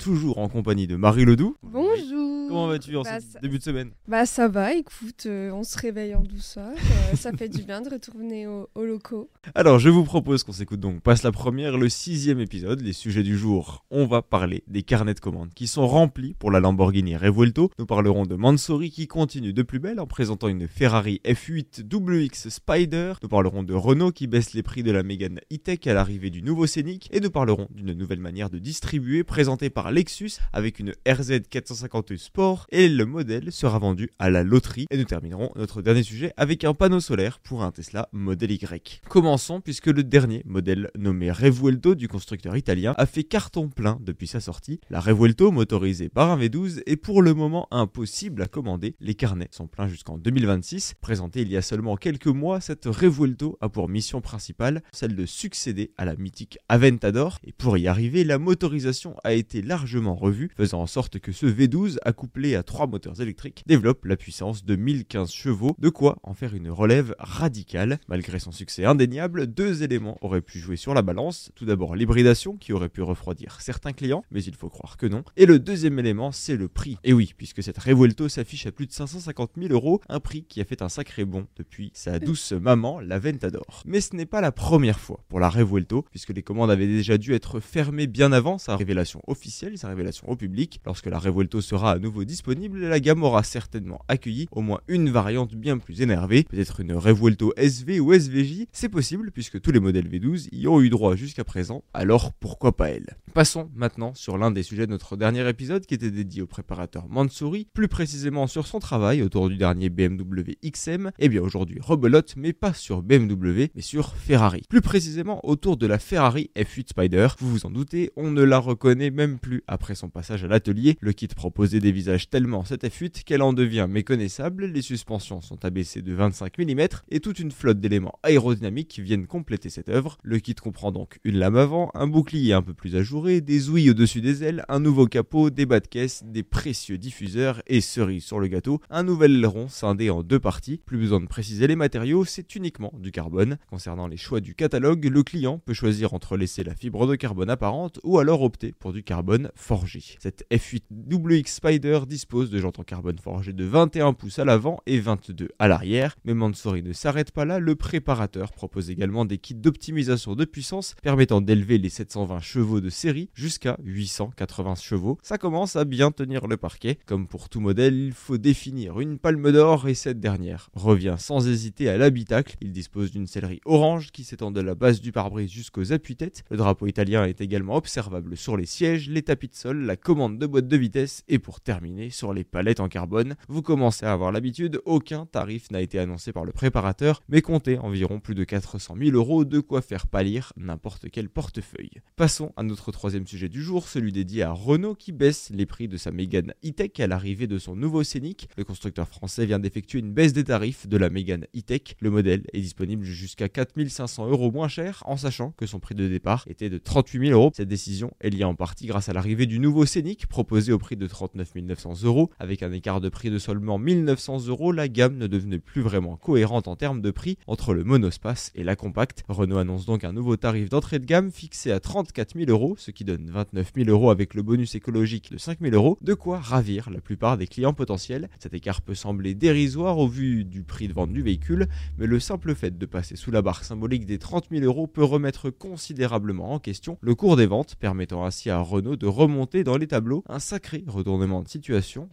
toujours en compagnie de Marie Ledoux. Bonjour. Comment vas-tu en Bah, ce ça- début de semaine? Bah ça va, écoute, euh, on se réveille en douceur. euh, ça fait du bien de retourner au- aux locaux. Alors, je vous propose qu'on s'écoute donc passe la première, le sixième épisode, les sujets du jour. On va parler des carnets de commandes qui sont remplis pour la Lamborghini Revuelto. Nous parlerons de Mansory qui continue de plus belle en présentant une Ferrari F8 WX Spider. Nous parlerons de Renault qui baisse les prix de la Mégane E-Tech à l'arrivée du nouveau Scénic. Et nous parlerons d'une nouvelle manière de distribuer présentée par Lexus avec une RZ 450 Sport et le modèle sera vendu à la loterie. Et nous terminerons notre dernier sujet avec un panneau solaire pour un Tesla Model Y. Commençons puisque le dernier modèle nommé Revuelto du constructeur italien a fait carton plein depuis sa sortie. La Revuelto motorisée par un V12 est pour le moment impossible à commander. Les carnets sont pleins jusqu'en 2026. Présentée il y a seulement quelques mois, cette Revuelto a pour mission principale celle de succéder à la mythique Aventador. Et pour y arriver, la motorisation a été largement revue, faisant en sorte que ce V12 accouplé à trois moteurs électriques développe la puissance de 1015 chevaux, de quoi en faire une relève radicale. Malgré son succès indéniable, deux éléments auraient pu jouer sur la balance. Tout d'abord l'hybridation qui aurait pu refroidir certains clients, mais il faut croire que non. Et le deuxième élément, c'est le prix. Et oui, puisque cette Revuelto s'affiche à plus de 550 000 euros, un prix qui a fait un sacré bond depuis sa douce maman, la Ventador. Mais ce n'est pas la première fois pour la Revuelto, puisque les commandes avaient déjà dû être fermées bien avant sa révélation officielle, sa révélation au public. Lorsque la Revuelto sera à nouveau disponible, la gamme aura certainement accueilli au moins une variante bien plus énervée, peut-être une Revuelto SV ou SVJ, c'est possible puisque tous les modèles V12 y ont eu droit jusqu'à présent, alors pourquoi pas elle? Passons maintenant sur l'un des sujets de notre dernier épisode qui était dédié au préparateur Mansouri, plus précisément sur son travail autour du dernier BMW XM, et bien aujourd'hui rebelote mais pas sur BMW mais sur Ferrari. Plus précisément autour de la Ferrari F8 Spider, vous vous en doutez, on ne la reconnaît même plus après son passage à l'atelier, le kit proposait des visages tellement cette F8 qu'elle en devient méconnaissable, les suspensions sont abaissées de 25 mm et toute une flotte d'éléments aérodynamiques viennent compléter cette œuvre. Le kit comprend donc une lame avant, un bouclier un peu plus ajouré, des ouïes au-dessus des ailes, un nouveau capot, des bas de caisse, des précieux diffuseurs et cerise sur le gâteau, un nouvel aileron scindé en deux parties. Plus besoin de préciser les matériaux, c'est uniquement du carbone. Concernant les choix du catalogue, le client peut choisir entre laisser la fibre de carbone apparente ou alors opter pour du carbone forgé. Cette F8 WX Spider dispose de jantes en carbone forgé de 21 pouces à l'avant et 22 à l'arrière. Mais Mansory ne s'arrête pas là, le préparateur propose également des kits d'optimisation de puissance permettant d'élever les 720 chevaux de série jusqu'à 880 chevaux. Ça commence à bien tenir le parquet. Comme pour tout modèle, il faut définir une palme d'or et cette dernière revient sans hésiter à l'habitacle. Il dispose d'une sellerie orange qui s'étend de la base du pare-brise jusqu'aux appuis-têtes. Le drapeau italien est également observable sur les sièges, les tapis de sol, la commande de boîte de vitesse et pour terminer sur les palettes en carbone. Vous commencez à avoir l'habitude, aucun tarif n'a été annoncé par le préparateur, mais comptez environ plus de 400 000 euros, de quoi faire pâlir n'importe quel portefeuille. Passons à notre troisième sujet du jour, celui dédié à Renault qui baisse les prix de sa Mégane E-Tech à l'arrivée de son nouveau Scénic. Le constructeur français vient d'effectuer une baisse des tarifs de la Mégane E-Tech. Le modèle est disponible jusqu'à 4500 euros moins cher, en sachant que son prix de départ était de 38 000 euros. Cette décision est liée en partie grâce à l'arrivée du nouveau Scénic proposé au prix de 39 900 euros. Avec un écart de prix de seulement 1900 euros, la gamme ne devenait plus vraiment cohérente en termes de prix entre le monospace et la compacte. Renault annonce donc un nouveau tarif d'entrée de gamme fixé à 34 000 euros, ce qui donne 29 000 euros avec le bonus écologique de 5 000 euros, de quoi ravir la plupart des clients potentiels. Cet écart peut sembler dérisoire au vu du prix de vente du véhicule, mais le simple fait de passer sous la barre symbolique des 30 000 euros peut remettre considérablement en question le cours des ventes, permettant ainsi à Renault de remonter dans les tableaux un sacré retournement de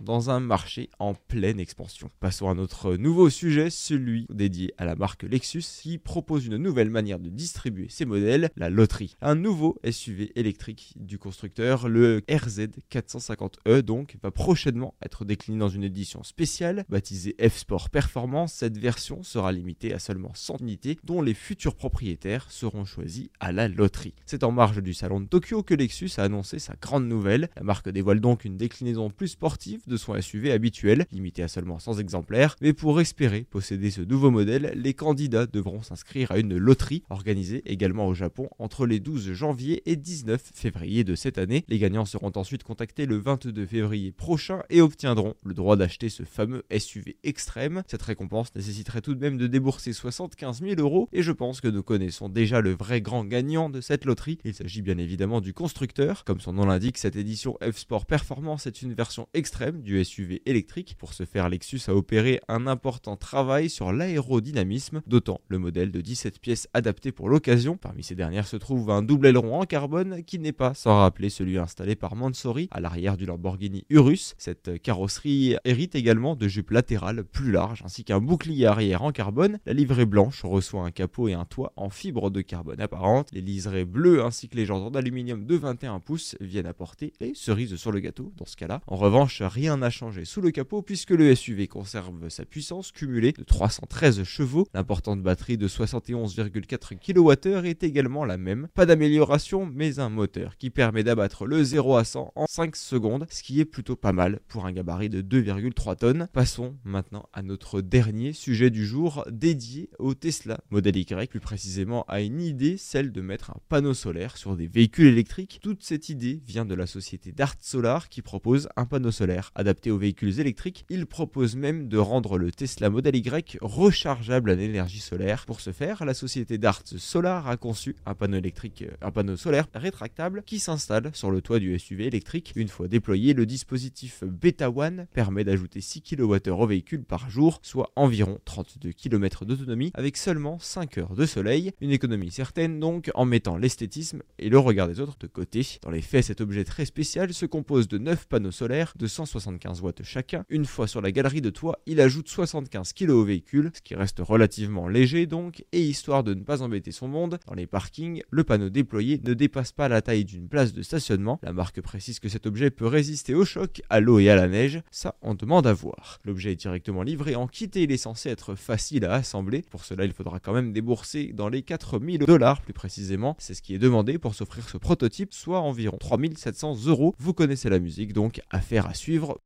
dans un marché en pleine expansion. Passons à notre nouveau sujet, celui dédié à la marque Lexus qui propose une nouvelle manière de distribuer ses modèles, la loterie. Un nouveau SUV électrique du constructeur, le RZ 450e E donc, va prochainement être décliné dans une édition spéciale baptisée F-Sport Performance. Cette version sera limitée à seulement 100 unités dont les futurs propriétaires seront choisis à la loterie. C'est en marge du salon de Tokyo que Lexus a annoncé sa grande nouvelle. La marque dévoile donc une déclinaison plus sportive de son SUV habituel, limité à seulement 100 exemplaires, mais pour espérer posséder ce nouveau modèle, les candidats devront s'inscrire à une loterie organisée également au Japon entre les 12 janvier et 19 février de cette année. Les gagnants seront ensuite contactés le 22 février prochain et obtiendront le droit d'acheter ce fameux SUV extrême. Cette récompense nécessiterait tout de même de débourser 75 000 euros et je pense que nous connaissons déjà le vrai grand gagnant de cette loterie. Il s'agit bien évidemment du constructeur. Comme son nom l'indique, cette édition F-Sport Performance est une version extrême du SUV électrique. Pour ce faire, Lexus a opéré un important travail sur l'aérodynamisme, d'autant le modèle de 17 pièces adapté pour l'occasion. Parmi ces dernières se trouve un double aileron en carbone qui n'est pas sans rappeler celui installé par Mansory à l'arrière du Lamborghini Urus. Cette carrosserie hérite également de jupes latérales plus larges ainsi qu'un bouclier arrière en carbone. La livrée blanche reçoit un capot et un toit en fibre de carbone apparente. Les liserés bleus ainsi que les jambes d'aluminium de 21 pouces viennent apporter les cerises sur le gâteau dans ce cas-là. En revanche, rien n'a changé sous le capot puisque le SUV conserve sa puissance cumulée de 313 chevaux. L'importante batterie de 71,4 kWh est également la même. Pas d'amélioration mais un moteur qui permet d'abattre le 0 à 100 en 5 secondes, ce qui est plutôt pas mal pour un gabarit de 2,3 tonnes. Passons maintenant à notre dernier sujet du jour dédié au Tesla Model Y, plus précisément à une idée, celle de mettre un panneau solaire sur des véhicules électriques. Toute cette idée vient de la société Dart Solar qui propose un panneau solaire adapté aux véhicules électriques. Il propose même de rendre le Tesla Model Y rechargeable à l'énergie solaire. Pour ce faire, la société Dart Solar a conçu un panneau électrique, un panneau solaire rétractable qui s'installe sur le toit du SUV électrique. Une fois déployé, le dispositif Beta One permet d'ajouter 6 kWh au véhicule par jour, soit environ 32 km d'autonomie avec seulement 5 heures de soleil. Une économie certaine donc en mettant l'esthétisme et le regard des autres de côté. Dans les faits, cet objet très spécial se compose de 9 panneaux solaires de 175 watts chacun. Une fois sur la galerie de toit, il ajoute 75 kg au véhicule, ce qui reste relativement léger donc, et histoire de ne pas embêter son monde, dans les parkings, le panneau déployé ne dépasse pas la taille d'une place de stationnement. La marque précise que cet objet peut résister au choc, à l'eau et à la neige, ça on demande à voir. L'objet est directement livré en kit et il est censé être facile à assembler. Pour cela, il faudra quand même débourser dans les 4000 dollars plus précisément. C'est ce qui est demandé pour s'offrir ce prototype, soit environ 3700 euros. Vous connaissez la musique donc, à suivre